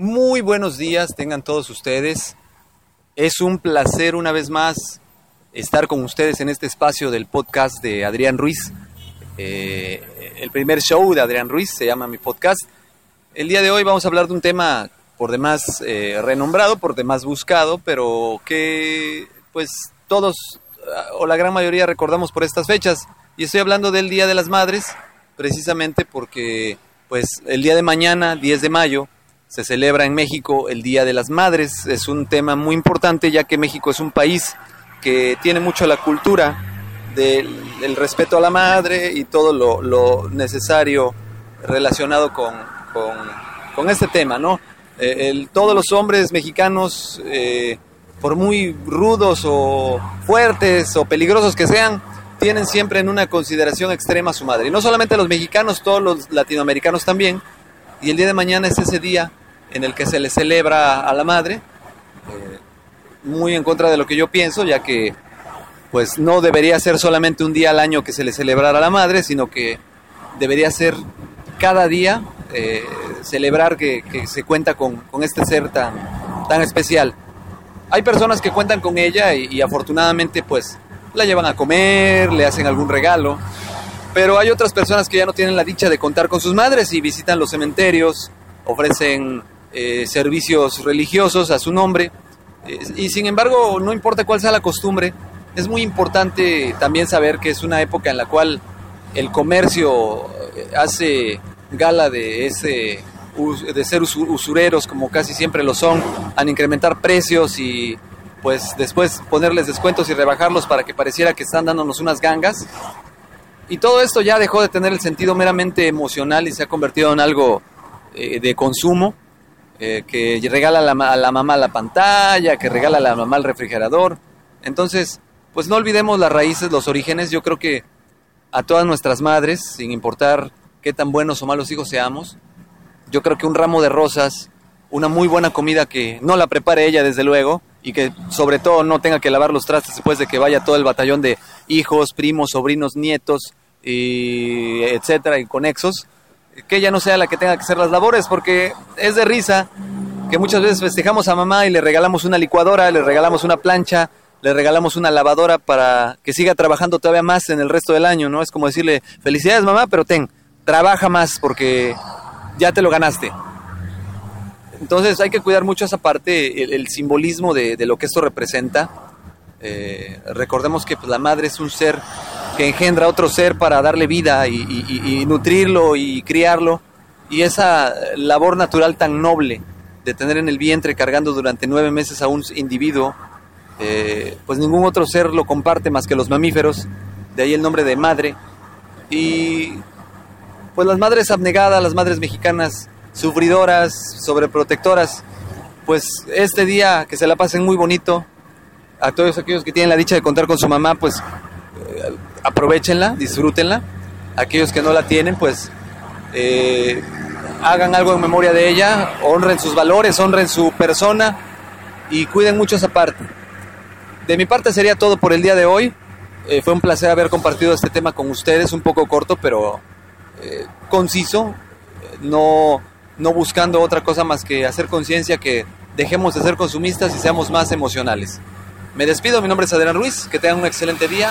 Muy buenos días, tengan todos ustedes. Es un placer una vez más estar con ustedes en este espacio del podcast de Adrián Ruiz. Eh, el primer show de Adrián Ruiz se llama mi podcast. El día de hoy vamos a hablar de un tema por demás eh, renombrado, por demás buscado, pero que pues todos o la gran mayoría recordamos por estas fechas. Y estoy hablando del Día de las Madres, precisamente porque pues el día de mañana, 10 de mayo, se celebra en México el Día de las Madres. Es un tema muy importante ya que México es un país que tiene mucho la cultura del, respeto a la madre y todo lo, necesario relacionado con, con, este tema, ¿no? Eh, todos los hombres mexicanos, eh, por muy rudos o fuertes o peligrosos que sean, tienen siempre en una consideración extrema a su madre. Y no solamente los mexicanos, todos los latinoamericanos también. Y el día de mañana es ese día en el que se le celebra a la madre, eh, muy en contra de lo que yo pienso, ya que pues no debería ser solamente un día al año que se le celebrara a la madre, sino que debería ser cada día eh, celebrar que, se cuenta con, este ser tan, tan especial. Hay personas que cuentan con ella y, y afortunadamente pues la llevan a comer, le hacen algún regalo, pero hay otras personas que ya no tienen la dicha de contar con sus madres y visitan los cementerios, ofrecen eh, servicios religiosos a su nombre. Eh, y sin embargo, no importa cuál sea la costumbre, es muy importante también saber que es una época en la cual el comercio eh, hace gala de ese de ser usureros como casi siempre lo son, a incrementar precios y pues después ponerles descuentos y rebajarlos para que pareciera que están dándonos unas gangas. Y todo esto ya dejó de tener el sentido meramente emocional y se ha convertido en algo de consumo eh, que regala la, mamá la pantalla, que regala a la mamá el refrigerador. Entonces, pues no olvidemos las raíces, los orígenes. Yo creo que a todas nuestras madres, sin importar qué tan buenos o malos hijos seamos, yo creo que un ramo de rosas, una muy buena comida que no la prepare ella desde luego y que sobre todo no tenga que lavar los trastes después de que vaya todo el batallón de hijos, primos, sobrinos, nietos, y etcétera, y conexos, que ella no sea la que tenga que hacer las labores, porque es de risa que muchas veces festejamos a mamá y le regalamos una licuadora, le regalamos una plancha, le regalamos una lavadora para que siga trabajando todavía más en el resto del año, ¿no? Es como decirle, felicidades mamá, pero ten, trabaja más porque ya te lo ganaste. Entonces hay que cuidar mucho esa parte, el, simbolismo de, lo que esto representa. Eh, recordemos que pues, la madre es un ser que engendra otro ser para darle vida y, nutrirlo y criarlo. Y esa labor natural tan noble de tener en el vientre cargando durante nueve meses a un individuo, eh, pues ningún otro ser lo comparte más que los mamíferos, de ahí el nombre de madre. Y pues las madres abnegadas, las madres mexicanas, sufridoras, sobreprotectoras, pues este día que se la pasen muy bonito, a todos aquellos que tienen la dicha de contar con su mamá, pues aprovechenla, disfrútenla. Aquellos que no la tienen, pues eh, hagan algo en memoria de ella, honren sus valores, honren su persona y cuiden mucho esa parte. De mi parte sería todo por el día de hoy. Eh, fue un placer haber compartido este tema con ustedes, un poco corto, pero eh, conciso, no, no buscando otra cosa más que hacer conciencia que dejemos de ser consumistas y seamos más emocionales. Me despido, mi nombre es Adrián Ruiz, que tengan un excelente día.